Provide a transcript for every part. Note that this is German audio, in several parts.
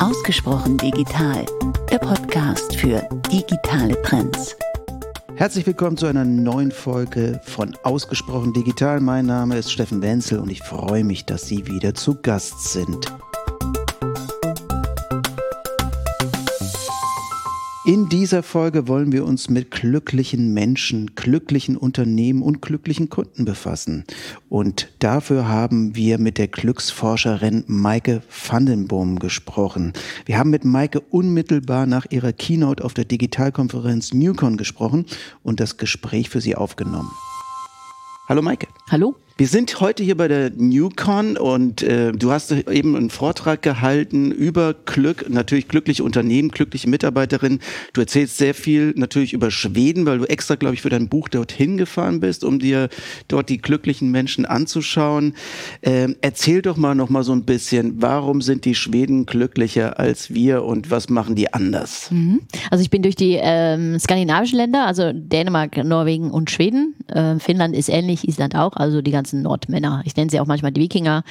Ausgesprochen digital, der Podcast für digitale Trends. Herzlich willkommen zu einer neuen Folge von Ausgesprochen digital. Mein Name ist Steffen Wenzel und ich freue mich, dass Sie wieder zu Gast sind. Dieser Folge wollen wir uns mit glücklichen Menschen, glücklichen Unternehmen und glücklichen Kunden befassen. Und dafür haben wir mit der Glücksforscherin Maike Vandenboom gesprochen. Wir haben mit Maike unmittelbar nach ihrer Keynote auf der Digitalkonferenz Newcon gesprochen und das Gespräch für sie aufgenommen. Hallo Maike. Hallo. Wir sind heute hier bei der Newcon und äh, du hast eben einen Vortrag gehalten über Glück, natürlich glückliche Unternehmen, glückliche Mitarbeiterinnen. Du erzählst sehr viel natürlich über Schweden, weil du extra, glaube ich, für dein Buch dorthin gefahren bist, um dir dort die glücklichen Menschen anzuschauen. Ähm, erzähl doch mal noch mal so ein bisschen, warum sind die Schweden glücklicher als wir und was machen die anders? Mhm. Also ich bin durch die ähm, skandinavischen Länder, also Dänemark, Norwegen und Schweden. Äh, Finnland ist ähnlich, Island auch, also die ganzen ganzen Nordmänner. Ich nenne sie auch manchmal die Wikinger.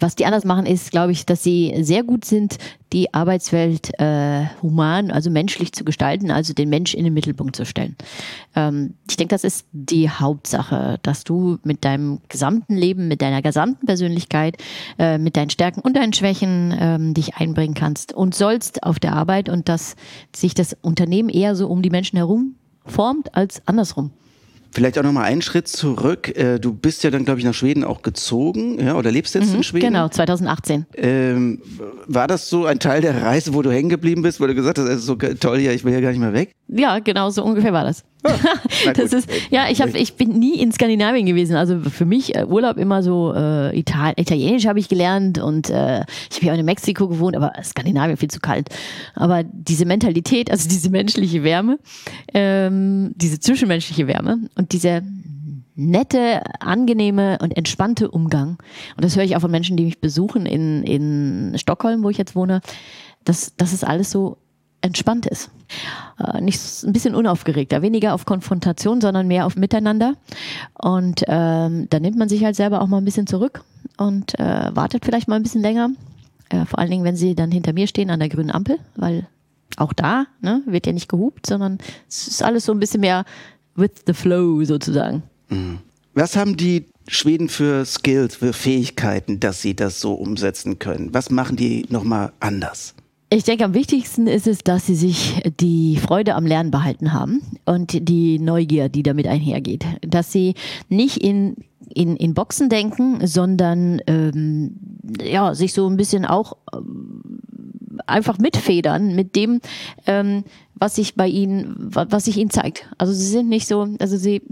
Was die anders machen, ist, glaube ich, dass sie sehr gut sind, die Arbeitswelt äh, human, also menschlich zu gestalten, also den Mensch in den Mittelpunkt zu stellen. Ähm, ich denke, das ist die Hauptsache, dass du mit deinem gesamten Leben, mit deiner gesamten Persönlichkeit, äh, mit deinen Stärken und deinen Schwächen ähm, dich einbringen kannst und sollst auf der Arbeit und dass sich das Unternehmen eher so um die Menschen herum formt als andersrum. Vielleicht auch nochmal einen Schritt zurück. Äh, du bist ja dann, glaube ich, nach Schweden auch gezogen, ja, oder lebst jetzt mhm, in Schweden? Genau, 2018. Ähm, war das so ein Teil der Reise, wo du hängen geblieben bist, wo du gesagt hast, es ist so toll hier, ich will ja gar nicht mehr weg? Ja, genau, so ungefähr war das. Ah, das ist, ja, ich, hab, ich bin nie in Skandinavien gewesen. Also für mich äh, Urlaub immer so äh, Ital Italienisch habe ich gelernt und äh, ich habe ja auch in Mexiko gewohnt, aber Skandinavien viel zu kalt. Aber diese Mentalität, also diese menschliche Wärme, ähm, diese zwischenmenschliche Wärme und dieser nette, angenehme und entspannte Umgang. Und das höre ich auch von Menschen, die mich besuchen in, in Stockholm, wo ich jetzt wohne. Das, das ist alles so entspannt ist. Äh, nicht ein bisschen unaufgeregter, weniger auf Konfrontation, sondern mehr auf Miteinander. Und ähm, da nimmt man sich halt selber auch mal ein bisschen zurück und äh, wartet vielleicht mal ein bisschen länger. Äh, vor allen Dingen, wenn sie dann hinter mir stehen an der grünen Ampel, weil auch da ne, wird ja nicht gehupt, sondern es ist alles so ein bisschen mehr with the flow sozusagen. Mhm. Was haben die Schweden für Skills, für Fähigkeiten, dass sie das so umsetzen können? Was machen die nochmal anders? Ich denke, am wichtigsten ist es, dass sie sich die Freude am Lernen behalten haben und die Neugier, die damit einhergeht. Dass sie nicht in, in, in Boxen denken, sondern ähm, ja, sich so ein bisschen auch ähm, einfach mitfedern mit dem, ähm, was sich bei ihnen, was sich ihnen zeigt. Also sie sind nicht so, also sie,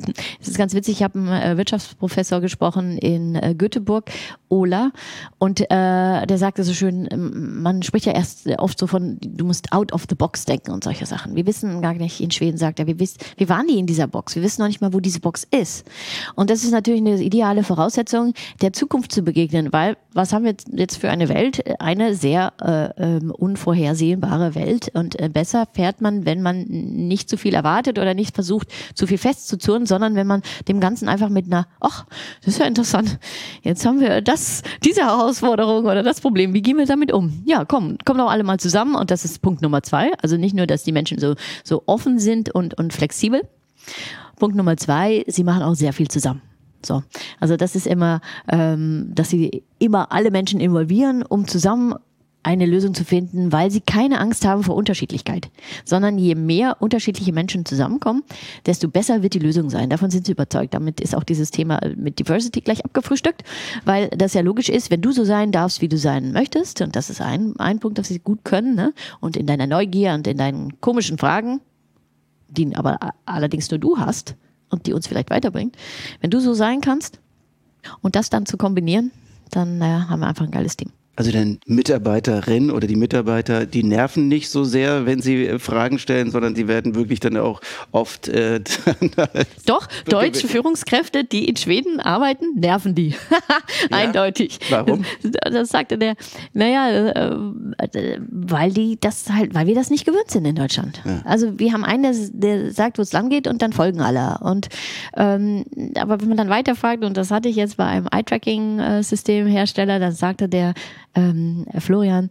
es ist ganz witzig, ich habe einen äh, Wirtschaftsprofessor gesprochen in äh, Göteborg, Ola, und äh, der sagte so schön, ähm, man spricht ja erst oft so von, du musst out of the box denken und solche Sachen. Wir wissen gar nicht, in Schweden sagt er, wir, wissen, wir waren nie in dieser Box, wir wissen noch nicht mal, wo diese Box ist. Und das ist natürlich eine ideale Voraussetzung, der Zukunft zu begegnen, weil was haben wir jetzt für eine Welt? Eine sehr äh, ähm, unvorhersehbare Welt und äh, besser fährt man wenn man nicht zu viel erwartet oder nicht versucht, zu viel festzuzurren, sondern wenn man dem Ganzen einfach mit einer, ach, das ist ja interessant, jetzt haben wir das, diese Herausforderung oder das Problem, wie gehen wir damit um? Ja, komm, kommen doch alle mal zusammen und das ist Punkt Nummer zwei. Also nicht nur, dass die Menschen so, so offen sind und, und flexibel. Punkt Nummer zwei, sie machen auch sehr viel zusammen. So, also das ist immer, ähm, dass sie immer alle Menschen involvieren, um zusammen eine Lösung zu finden, weil sie keine Angst haben vor Unterschiedlichkeit, sondern je mehr unterschiedliche Menschen zusammenkommen, desto besser wird die Lösung sein. Davon sind sie überzeugt. Damit ist auch dieses Thema mit Diversity gleich abgefrühstückt, weil das ja logisch ist, wenn du so sein darfst, wie du sein möchtest, und das ist ein, ein Punkt, dass sie gut können, ne? und in deiner Neugier und in deinen komischen Fragen, die aber allerdings nur du hast und die uns vielleicht weiterbringt, wenn du so sein kannst und das dann zu kombinieren, dann äh, haben wir einfach ein geiles Team. Also den Mitarbeiterin oder die Mitarbeiter, die nerven nicht so sehr, wenn sie äh, Fragen stellen, sondern die werden wirklich dann auch oft. Äh, Doch, deutsche Führungskräfte, die in Schweden arbeiten, nerven die. Eindeutig. Warum? Das, das, sagte der. Naja, äh, weil die das halt, weil wir das nicht gewöhnt sind in Deutschland. Ja. Also wir haben einen, der, der sagt, wo es lang geht und dann folgen alle. Und ähm, aber wenn man dann weiterfragt, und das hatte ich jetzt bei einem Eye-Tracking-Systemhersteller, dann sagte der ähm, Florian,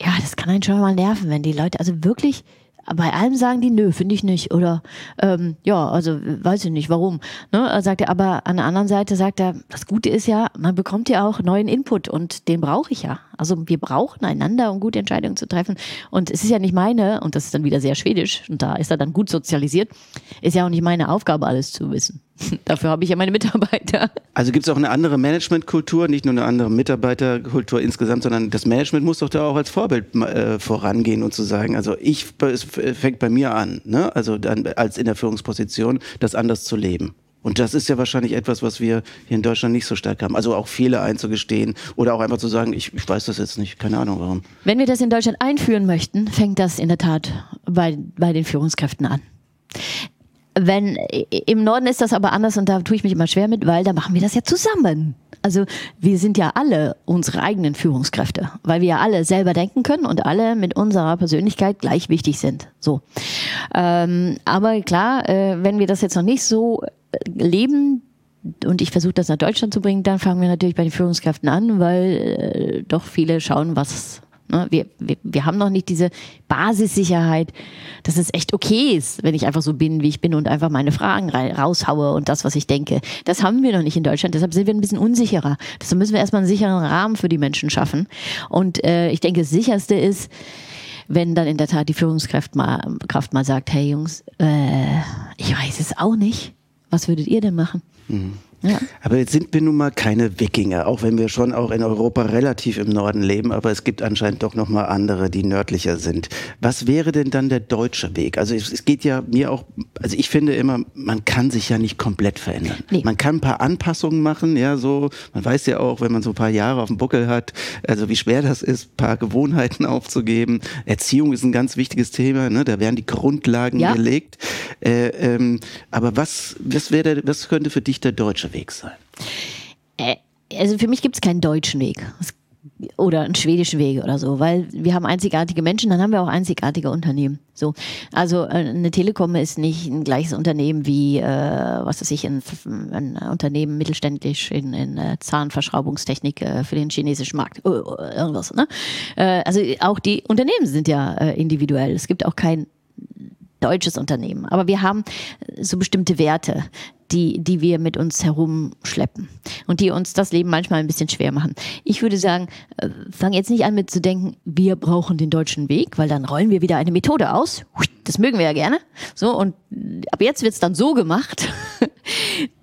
ja, das kann einen schon mal nerven, wenn die Leute also wirklich bei allem sagen die, nö, finde ich nicht. Oder ähm, ja, also weiß ich nicht, warum. Ne? Sagt er, aber an der anderen Seite sagt er, das Gute ist ja, man bekommt ja auch neuen Input und den brauche ich ja. Also wir brauchen einander, um gute Entscheidungen zu treffen. Und es ist ja nicht meine, und das ist dann wieder sehr schwedisch, und da ist er dann gut sozialisiert, ist ja auch nicht meine Aufgabe, alles zu wissen. Dafür habe ich ja meine Mitarbeiter. Also gibt es auch eine andere Managementkultur, nicht nur eine andere Mitarbeiterkultur insgesamt, sondern das Management muss doch da auch als Vorbild äh, vorangehen und zu sagen, also ich, es fängt bei mir an, ne? also dann als in der Führungsposition, das anders zu leben. Und das ist ja wahrscheinlich etwas, was wir hier in Deutschland nicht so stark haben. Also auch Fehler einzugestehen oder auch einfach zu sagen, ich, ich weiß das jetzt nicht, keine Ahnung warum. Wenn wir das in Deutschland einführen möchten, fängt das in der Tat bei, bei den Führungskräften an. Wenn im Norden ist das aber anders und da tue ich mich immer schwer mit, weil da machen wir das ja zusammen. Also wir sind ja alle unsere eigenen Führungskräfte, weil wir ja alle selber denken können und alle mit unserer Persönlichkeit gleich wichtig sind. So, ähm, aber klar, äh, wenn wir das jetzt noch nicht so leben, und ich versuche das nach Deutschland zu bringen, dann fangen wir natürlich bei den Führungskräften an, weil äh, doch viele schauen, was? Wir, wir, wir haben noch nicht diese Basissicherheit, dass es echt okay ist, wenn ich einfach so bin, wie ich bin und einfach meine Fragen raushaue und das, was ich denke. Das haben wir noch nicht in Deutschland. Deshalb sind wir ein bisschen unsicherer. Deshalb müssen wir erstmal einen sicheren Rahmen für die Menschen schaffen. Und äh, ich denke, das Sicherste ist, wenn dann in der Tat die Führungskraft mal, Kraft mal sagt, hey Jungs, äh, ich weiß es auch nicht. Was würdet ihr denn machen? Mhm. Ja. Aber jetzt sind wir nun mal keine Wikinger, auch wenn wir schon auch in Europa relativ im Norden leben, aber es gibt anscheinend doch noch mal andere, die nördlicher sind. Was wäre denn dann der deutsche Weg? Also es, es geht ja mir auch, also ich finde immer, man kann sich ja nicht komplett verändern. Nee. Man kann ein paar Anpassungen machen, ja, so, man weiß ja auch, wenn man so ein paar Jahre auf dem Buckel hat, also wie schwer das ist, ein paar Gewohnheiten aufzugeben. Erziehung ist ein ganz wichtiges Thema, ne? da werden die Grundlagen ja. gelegt. Äh, ähm, aber was, was wäre, was könnte für dich der deutsche Weg sein? Äh, also für mich gibt es keinen deutschen Weg. oder einen schwedischen Weg oder so, weil wir haben einzigartige Menschen, dann haben wir auch einzigartige Unternehmen. So, also äh, eine Telekom ist nicht ein gleiches Unternehmen wie, äh, was weiß ich, ein, ein Unternehmen mittelständisch in, in äh, Zahnverschraubungstechnik äh, für den chinesischen Markt, äh, irgendwas. Ne? Also auch die Unternehmen sind ja individuell. Es gibt auch kein deutsches Unternehmen. Aber wir haben so bestimmte Werte, die, die wir mit uns herumschleppen und die uns das Leben manchmal ein bisschen schwer machen. Ich würde sagen, äh, fang jetzt nicht an mit zu denken, wir brauchen den deutschen Weg, weil dann rollen wir wieder eine Methode aus. Das mögen wir ja gerne. So, und ab jetzt wird es dann so gemacht.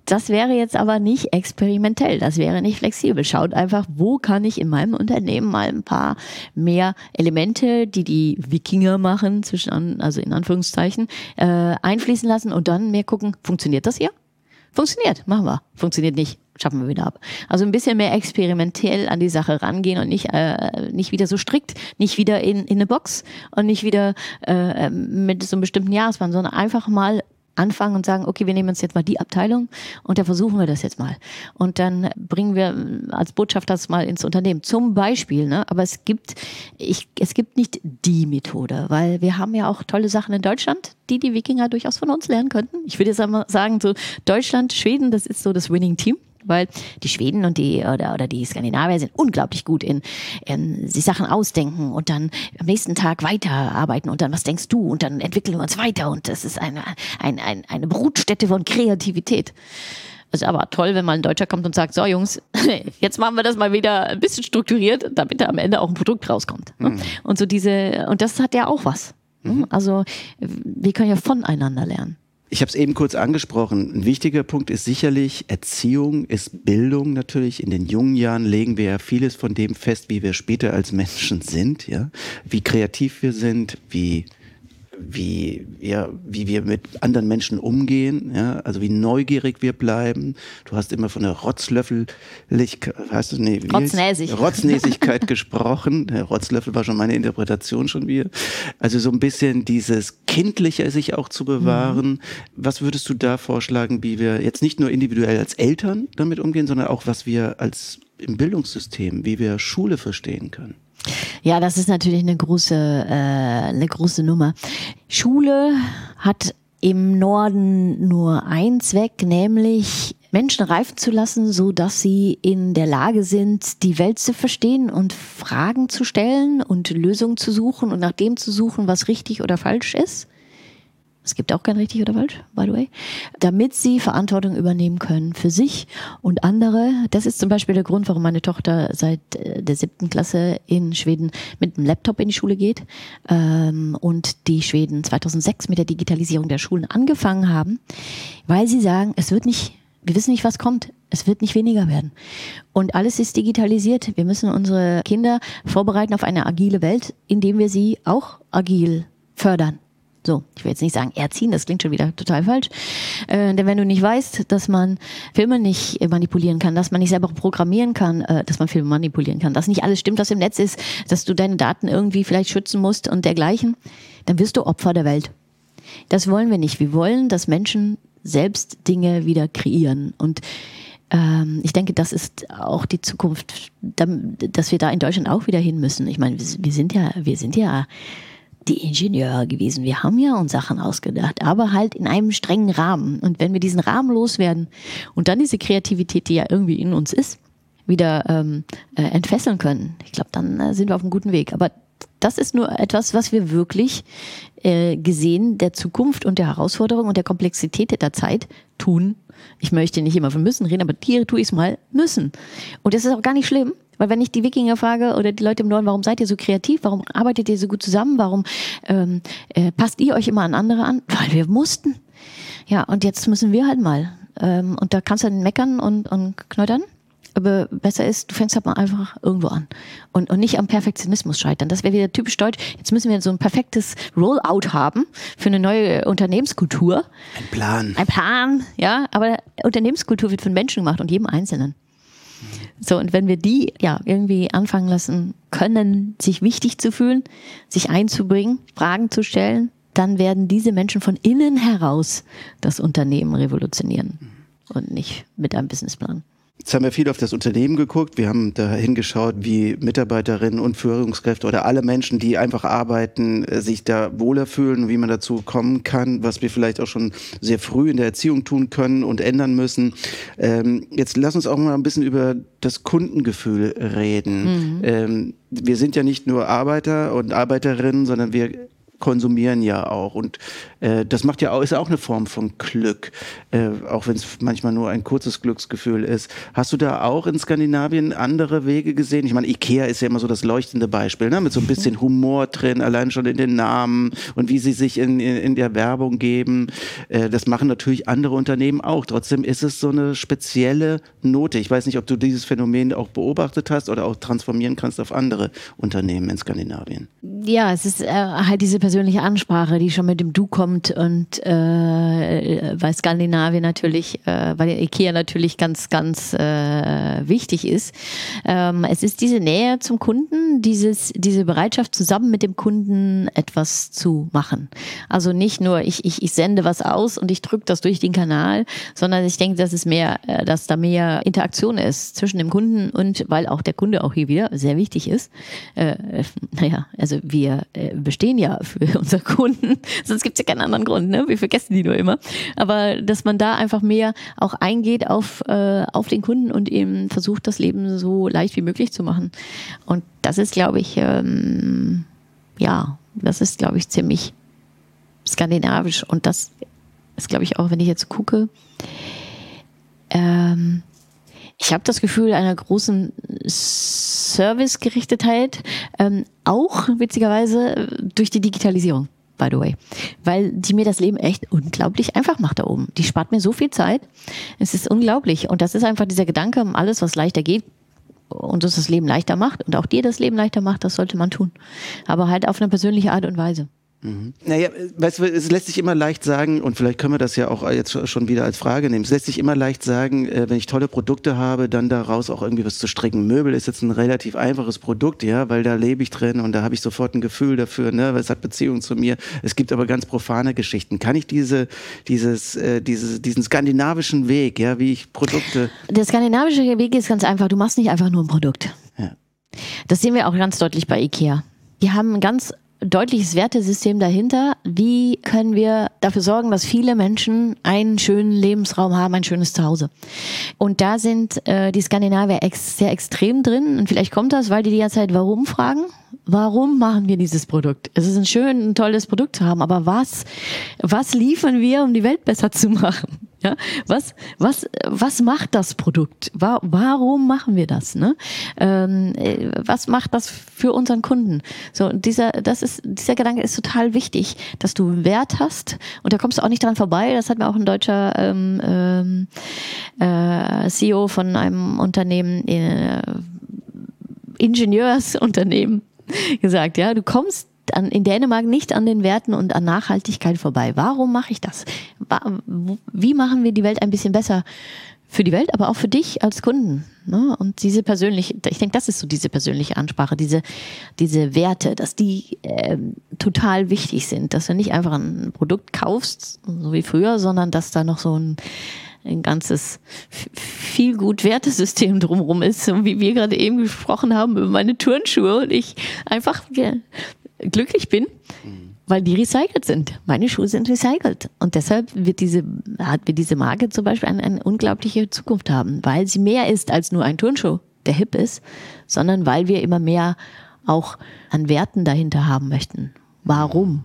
Das wäre jetzt aber nicht experimentell, das wäre nicht flexibel. Schaut einfach, wo kann ich in meinem Unternehmen mal ein paar mehr Elemente, die die Wikinger machen, zwischen, also in Anführungszeichen, äh, einfließen lassen und dann mehr gucken, funktioniert das hier? Funktioniert, machen wir. Funktioniert nicht, schaffen wir wieder ab. Also ein bisschen mehr experimentell an die Sache rangehen und nicht, äh, nicht wieder so strikt, nicht wieder in, in eine Box und nicht wieder äh, mit so einem bestimmten Jahresplan, sondern einfach mal anfangen und sagen, okay, wir nehmen uns jetzt mal die Abteilung und da versuchen wir das jetzt mal. Und dann bringen wir als Botschaft das mal ins Unternehmen. Zum Beispiel, ne? aber es gibt, ich, es gibt nicht die Methode, weil wir haben ja auch tolle Sachen in Deutschland, die die Wikinger durchaus von uns lernen könnten. Ich würde jetzt einmal sagen, so Deutschland, Schweden, das ist so das Winning Team weil die Schweden und die oder, oder die Skandinavier sind unglaublich gut in, in sich Sachen ausdenken und dann am nächsten Tag weiterarbeiten und dann was denkst du und dann entwickeln wir uns weiter und das ist eine, ein, ein, eine Brutstätte von Kreativität. Es ist aber toll, wenn mal ein Deutscher kommt und sagt, so Jungs, jetzt machen wir das mal wieder ein bisschen strukturiert, damit da am Ende auch ein Produkt rauskommt. Mhm. Und so diese, und das hat ja auch was. Mhm. Also wir können ja voneinander lernen. Ich habe es eben kurz angesprochen. Ein wichtiger Punkt ist sicherlich Erziehung, ist Bildung natürlich. In den jungen Jahren legen wir ja vieles von dem fest, wie wir später als Menschen sind, ja, wie kreativ wir sind, wie wie, ja, wie wir mit anderen Menschen umgehen, ja, also wie neugierig wir bleiben. Du hast immer von der Rotzlöffellichkeit, heißt es, nee, Rotznäsig. Rotznäsigkeit gesprochen. Der Rotzlöffel war schon meine Interpretation schon wieder. Also so ein bisschen dieses Kindliche sich auch zu bewahren. Mhm. Was würdest du da vorschlagen, wie wir jetzt nicht nur individuell als Eltern damit umgehen, sondern auch was wir als im Bildungssystem, wie wir Schule verstehen können? Ja, das ist natürlich eine große, äh, eine große Nummer. Schule hat im Norden nur einen Zweck, nämlich Menschen reifen zu lassen, so dass sie in der Lage sind, die Welt zu verstehen und Fragen zu stellen und Lösungen zu suchen und nach dem zu suchen, was richtig oder falsch ist. Es gibt auch kein richtig oder falsch, by the way. Damit sie Verantwortung übernehmen können für sich und andere. Das ist zum Beispiel der Grund, warum meine Tochter seit äh, der siebten Klasse in Schweden mit einem Laptop in die Schule geht ähm, und die Schweden 2006 mit der Digitalisierung der Schulen angefangen haben, weil sie sagen, es wird nicht, wir wissen nicht, was kommt. Es wird nicht weniger werden. Und alles ist digitalisiert. Wir müssen unsere Kinder vorbereiten auf eine agile Welt, indem wir sie auch agil fördern. So, ich will jetzt nicht sagen erziehen, das klingt schon wieder total falsch. Äh, denn wenn du nicht weißt, dass man Filme nicht manipulieren kann, dass man nicht selber programmieren kann, äh, dass man Filme manipulieren kann, dass nicht alles stimmt, was im Netz ist, dass du deine Daten irgendwie vielleicht schützen musst und dergleichen, dann wirst du Opfer der Welt. Das wollen wir nicht. Wir wollen, dass Menschen selbst Dinge wieder kreieren. Und ähm, ich denke, das ist auch die Zukunft, dass wir da in Deutschland auch wieder hin müssen. Ich meine, wir sind ja, wir sind ja die Ingenieure gewesen. Wir haben ja uns Sachen ausgedacht, aber halt in einem strengen Rahmen. Und wenn wir diesen Rahmen loswerden und dann diese Kreativität, die ja irgendwie in uns ist, wieder ähm, äh, entfesseln können, ich glaube, dann äh, sind wir auf einem guten Weg. Aber das ist nur etwas, was wir wirklich äh, gesehen der Zukunft und der Herausforderung und der Komplexität der Zeit tun. Ich möchte nicht immer von müssen reden, aber hier tue ich es mal müssen. Und das ist auch gar nicht schlimm, weil wenn ich die Wikinger frage oder die Leute im Norden, warum seid ihr so kreativ, warum arbeitet ihr so gut zusammen, warum ähm, äh, passt ihr euch immer an andere an? Weil wir mussten. Ja, und jetzt müssen wir halt mal. Ähm, und da kannst du dann meckern und, und knöttern. Aber besser ist, du fängst halt mal einfach irgendwo an und, und nicht am Perfektionismus scheitern. Das wäre wieder typisch deutsch. Jetzt müssen wir so ein perfektes Rollout haben für eine neue Unternehmenskultur. Ein Plan. Ein Plan, ja. Aber Unternehmenskultur wird von Menschen gemacht und jedem Einzelnen. So, und wenn wir die ja irgendwie anfangen lassen können, sich wichtig zu fühlen, sich einzubringen, Fragen zu stellen, dann werden diese Menschen von innen heraus das Unternehmen revolutionieren und nicht mit einem Businessplan. Jetzt haben wir viel auf das Unternehmen geguckt. Wir haben da hingeschaut, wie Mitarbeiterinnen und Führungskräfte oder alle Menschen, die einfach arbeiten, äh, sich da wohler fühlen, wie man dazu kommen kann, was wir vielleicht auch schon sehr früh in der Erziehung tun können und ändern müssen. Ähm, jetzt lass uns auch mal ein bisschen über das Kundengefühl reden. Mhm. Ähm, wir sind ja nicht nur Arbeiter und Arbeiterinnen, sondern wir konsumieren ja auch. Und äh, das macht ja auch, ist ja auch eine Form von Glück, äh, auch wenn es manchmal nur ein kurzes Glücksgefühl ist. Hast du da auch in Skandinavien andere Wege gesehen? Ich meine, Ikea ist ja immer so das leuchtende Beispiel, ne? mit so ein bisschen Humor drin, allein schon in den Namen und wie sie sich in, in, in der Werbung geben. Äh, das machen natürlich andere Unternehmen auch. Trotzdem ist es so eine spezielle Note. Ich weiß nicht, ob du dieses Phänomen auch beobachtet hast oder auch transformieren kannst auf andere Unternehmen in Skandinavien. Ja, es ist äh, halt diese persönliche Ansprache, die schon mit dem Du kommt und äh, weil Skandinavien natürlich, äh, weil Ikea natürlich ganz, ganz äh, wichtig ist. Ähm, es ist diese Nähe zum Kunden, dieses, diese Bereitschaft, zusammen mit dem Kunden etwas zu machen. Also nicht nur, ich, ich, ich sende was aus und ich drücke das durch den Kanal, sondern ich denke, dass es mehr, äh, dass da mehr Interaktion ist zwischen dem Kunden und weil auch der Kunde auch hier wieder sehr wichtig ist. Äh, naja, also wir äh, bestehen ja für für unsere Kunden. Sonst gibt es ja keinen anderen Grund, ne? Wir vergessen die nur immer. Aber dass man da einfach mehr auch eingeht auf, äh, auf den Kunden und eben versucht, das Leben so leicht wie möglich zu machen. Und das ist, glaube ich, ähm, ja, das ist, glaube ich, ziemlich skandinavisch. Und das ist, glaube ich, auch, wenn ich jetzt gucke, ähm, ich habe das Gefühl einer großen Servicegerichtetheit, ähm, auch witzigerweise durch die Digitalisierung, by the way. Weil die mir das Leben echt unglaublich einfach macht da oben. Die spart mir so viel Zeit. Es ist unglaublich. Und das ist einfach dieser Gedanke, alles, was leichter geht, und uns das Leben leichter macht und auch dir das Leben leichter macht, das sollte man tun. Aber halt auf eine persönliche Art und Weise. Mhm. Naja, weißt du, es lässt sich immer leicht sagen, und vielleicht können wir das ja auch jetzt schon wieder als Frage nehmen, es lässt sich immer leicht sagen, äh, wenn ich tolle Produkte habe, dann daraus auch irgendwie was zu stricken. Möbel ist jetzt ein relativ einfaches Produkt, ja, weil da lebe ich drin und da habe ich sofort ein Gefühl dafür, ne, weil es hat Beziehung zu mir. Es gibt aber ganz profane Geschichten. Kann ich diese, dieses, äh, diese, diesen skandinavischen Weg, ja, wie ich Produkte. Der skandinavische Weg ist ganz einfach, du machst nicht einfach nur ein Produkt. Ja. Das sehen wir auch ganz deutlich bei IKEA. Die haben ganz deutliches Wertesystem dahinter. Wie können wir dafür sorgen, dass viele Menschen einen schönen Lebensraum haben, ein schönes Zuhause? Und da sind äh, die Skandinavier ex sehr extrem drin. Und vielleicht kommt das, weil die die ganze Zeit warum fragen. Warum machen wir dieses Produkt? Es ist ein schön, ein tolles Produkt zu haben, aber was, was liefern wir, um die Welt besser zu machen? Ja, was, was, was macht das Produkt? Warum machen wir das? Ne? Ähm, äh, was macht das für unseren Kunden? So, dieser, das ist, dieser Gedanke ist total wichtig, dass du Wert hast und da kommst du auch nicht dran vorbei. Das hat mir auch ein deutscher ähm, ähm, äh, CEO von einem Unternehmen, äh, Ingenieursunternehmen gesagt. Ja, du kommst an, in Dänemark nicht an den Werten und an Nachhaltigkeit vorbei. Warum mache ich das? Wie machen wir die Welt ein bisschen besser? Für die Welt, aber auch für dich als Kunden. Ne? Und diese persönliche, ich denke, das ist so diese persönliche Ansprache, diese, diese Werte, dass die äh, total wichtig sind, dass du nicht einfach ein Produkt kaufst, so wie früher, sondern dass da noch so ein ein ganzes viel gut Wertesystem drumherum ist, so wie wir gerade eben gesprochen haben über meine Turnschuhe und ich einfach glücklich bin, mhm. weil die recycelt sind. Meine Schuhe sind recycelt. Und deshalb wird diese, hat wir diese Marke zum Beispiel eine, eine unglaubliche Zukunft haben, weil sie mehr ist als nur ein Turnschuh, der hip ist, sondern weil wir immer mehr auch an Werten dahinter haben möchten. Warum?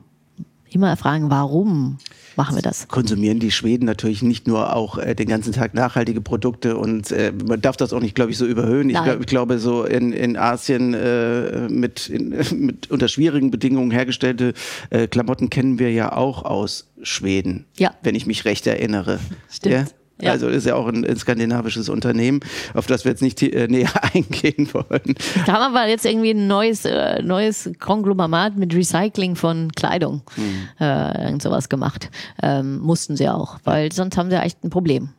immer fragen, warum machen wir das? Konsumieren die Schweden natürlich nicht nur auch äh, den ganzen Tag nachhaltige Produkte und äh, man darf das auch nicht, glaube ich, so überhöhen. Ich, glaub, ich, glaube, so in, in Asien äh, mit, in, mit unter schwierigen Bedingungen hergestellte äh, Klamotten kennen wir ja auch aus Schweden, ja. wenn ich mich recht erinnere. Stimmt. Ja? Ja. Also ist ja auch ein, ein, skandinavisches Unternehmen, auf das wir jetzt nicht äh, näher eingehen wollen. Da haben wir jetzt irgendwie ein neues, äh, neues Konglomerat mit Recycling von Kleidung mhm. äh, irgend sowas gemacht. Ähm, mussten sie auch, weil sonst haben sie echt ein Problem.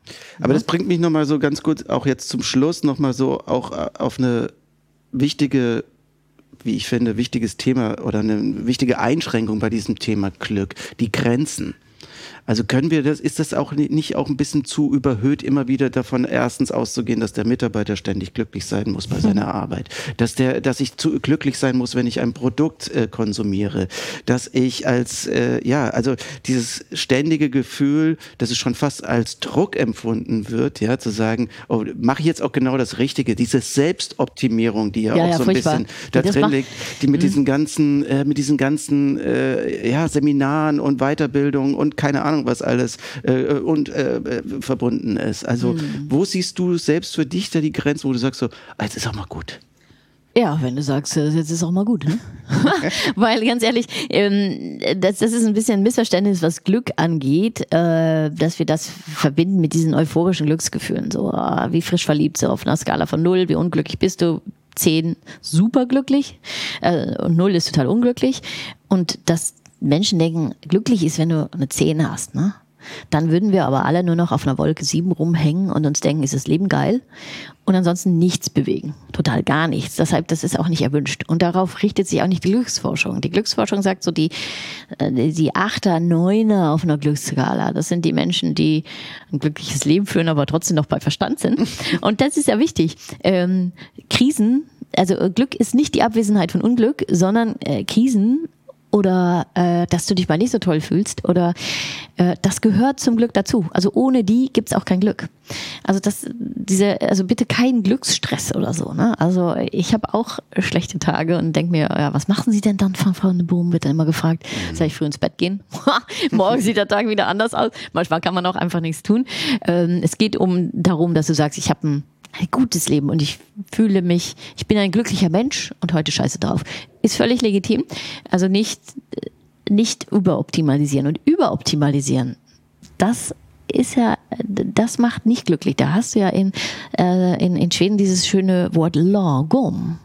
Aber das bringt mich nochmal so ganz gut, auch jetzt zum Schluss nochmal so auch äh, auf eine wichtige wie ich finde, wichtiges Thema oder eine wichtige Einschränkung bei diesem Thema Glück, die Grenzen. Also können wir das, ist das auch nicht auch ein bisschen zu überhöht, immer wieder davon erstens auszugehen, dass der Mitarbeiter ständig glücklich sein muss bei seiner Arbeit, dass der, dass ich zu glücklich sein muss, wenn ich ein Produkt äh, konsumiere, dass ich als, äh, ja, also dieses ständige Gefühl, dass es schon fast als Druck empfunden wird, ja, zu sagen, oh, mache ich jetzt auch genau das Richtige, diese Selbstoptimierung, die ja, ja auch ja, so ein furchtbar. bisschen da drin liegt, die mit mhm. diesen ganzen, äh, mit diesen ganzen, äh, ja, Seminaren und Weiterbildung und keine Ahnung, Ahnung, was alles äh, und äh, äh, verbunden ist. Also, mhm. wo siehst du selbst für dich da die Grenze, wo du sagst so, ah, jetzt ist auch mal gut? Ja, wenn du sagst, äh, jetzt ist auch mal gut. Ne? Weil ganz ehrlich, ähm, das, das ist ein bisschen ein Missverständnis, was Glück angeht, äh, dass wir das verbinden mit diesen euphorischen Glücksgefühlen. So ah, wie frisch verliebt, so auf einer Skala von null, wie unglücklich bist du, zehn superglücklich äh, und null ist total unglücklich. Und das Menschen denken, glücklich ist, wenn du eine 10 hast, ne? Dann würden wir aber alle nur noch auf einer Wolke 7 rumhängen und uns denken, ist das Leben geil? Und ansonsten nichts bewegen. Total gar nichts. Deshalb, das ist auch nicht erwünscht. Und darauf richtet sich auch nicht die Glücksforschung. Die Glücksforschung sagt so, die, äh, die Achter, Neuner auf einer Glücksskala. Das sind die Menschen, die ein glückliches Leben führen, aber trotzdem noch bei Verstand sind. Und das ist ja wichtig. Ähm, Krisen also Glück ist nicht die Abwesenheit von Unglück, sondern äh, Krisen oder äh, dass du dich mal nicht so toll fühlst oder äh, das gehört zum Glück dazu. Also ohne die gibt's auch kein Glück. Also das, diese, also bitte kein Glücksstress oder so. Ne? Also ich habe auch schlechte Tage und denke mir, ja, was machen Sie denn dann, Frau Boom? Wird dann immer gefragt. Mhm. Soll ich früh ins Bett gehen? Morgen sieht der Tag wieder anders aus. Manchmal kann man auch einfach nichts tun. Ähm, es geht um darum, dass du sagst, ich habe ein ein gutes Leben und ich fühle mich, ich bin ein glücklicher Mensch und heute scheiße drauf. Ist völlig legitim. Also nicht, nicht überoptimalisieren und überoptimalisieren. Das ist ja, das macht nicht glücklich. Da hast du ja in, äh, in, in Schweden dieses schöne Wort Lagom.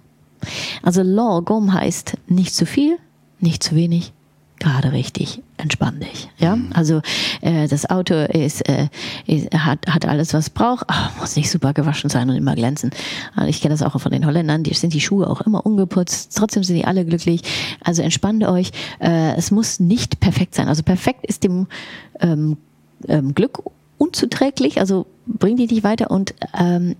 Also Lagom heißt nicht zu viel, nicht zu wenig, gerade richtig, entspann dich. Ja, mhm. also äh, das Auto ist, äh, ist, hat, hat alles, was es braucht, Ach, muss nicht super gewaschen sein und immer glänzen. Also ich kenne das auch von den Holländern, die sind die Schuhe auch immer ungeputzt, trotzdem sind die alle glücklich. Also entspannt euch. Äh, es muss nicht perfekt sein. Also perfekt ist dem ähm, ähm, Glück unzuträglich, also bringt dich nicht weiter und ähm,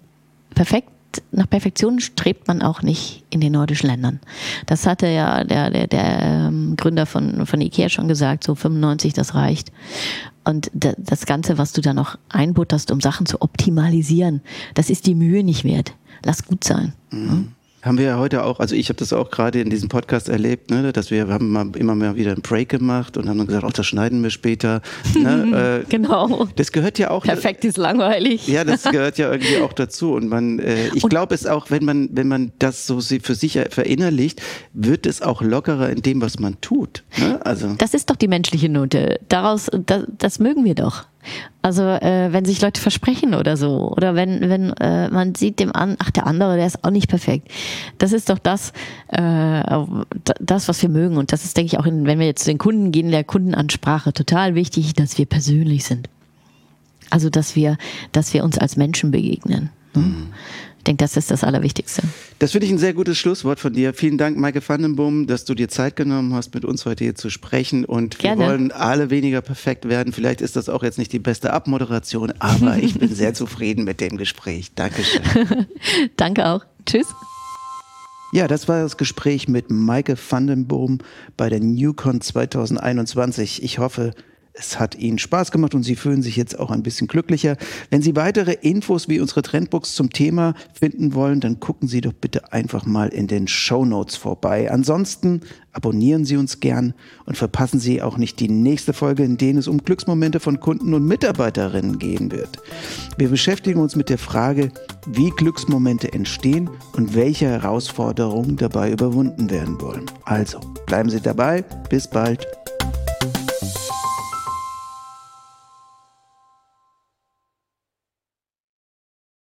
perfekt nach Perfektion strebt man auch nicht in den nordischen Ländern. Das hatte ja der, der, der ähm, Gründer von, von Ikea schon gesagt, so 95, das reicht. Und das Ganze, was du da noch einbutterst, um Sachen zu optimalisieren, das ist die Mühe nicht wert. Lass gut sein. Mhm. Haben wir ja heute auch, also ich habe das auch gerade in diesem Podcast erlebt, ne, dass wir, wir haben mal, immer mal wieder einen Break gemacht und haben dann gesagt, auch das schneiden wir später. Ne, äh, genau. Das gehört ja auch. Perfekt ist langweilig. Ja, das gehört ja irgendwie auch dazu. Und man, äh, ich glaube es auch, wenn man, wenn man das so für sich verinnerlicht, wird es auch lockerer in dem, was man tut. Ne? Also. Das ist doch die menschliche Note. Daraus, das, das mögen wir doch. Also äh, wenn sich Leute versprechen oder so, oder wenn, wenn äh, man sieht dem an, ach der andere, der ist auch nicht perfekt. Das ist doch das, äh, das, was wir mögen. Und das ist, denke ich, auch, in, wenn wir jetzt zu den Kunden gehen, der Kundenansprache total wichtig, dass wir persönlich sind. Also dass wir, dass wir uns als Menschen begegnen. Ne? Mhm. Ich denke, das ist das Allerwichtigste. Das finde ich ein sehr gutes Schlusswort von dir. Vielen Dank, Maike Vandenboom, dass du dir Zeit genommen hast, mit uns heute hier zu sprechen. Und Gerne. wir wollen alle weniger perfekt werden. Vielleicht ist das auch jetzt nicht die beste Abmoderation, aber ich bin sehr zufrieden mit dem Gespräch. Dankeschön. Danke auch. Tschüss. Ja, das war das Gespräch mit Maike Vandenboom bei der NewCon 2021. Ich hoffe, es hat Ihnen Spaß gemacht und Sie fühlen sich jetzt auch ein bisschen glücklicher. Wenn Sie weitere Infos wie unsere Trendbooks zum Thema finden wollen, dann gucken Sie doch bitte einfach mal in den Show Notes vorbei. Ansonsten abonnieren Sie uns gern und verpassen Sie auch nicht die nächste Folge, in denen es um Glücksmomente von Kunden und Mitarbeiterinnen gehen wird. Wir beschäftigen uns mit der Frage, wie Glücksmomente entstehen und welche Herausforderungen dabei überwunden werden wollen. Also, bleiben Sie dabei. Bis bald.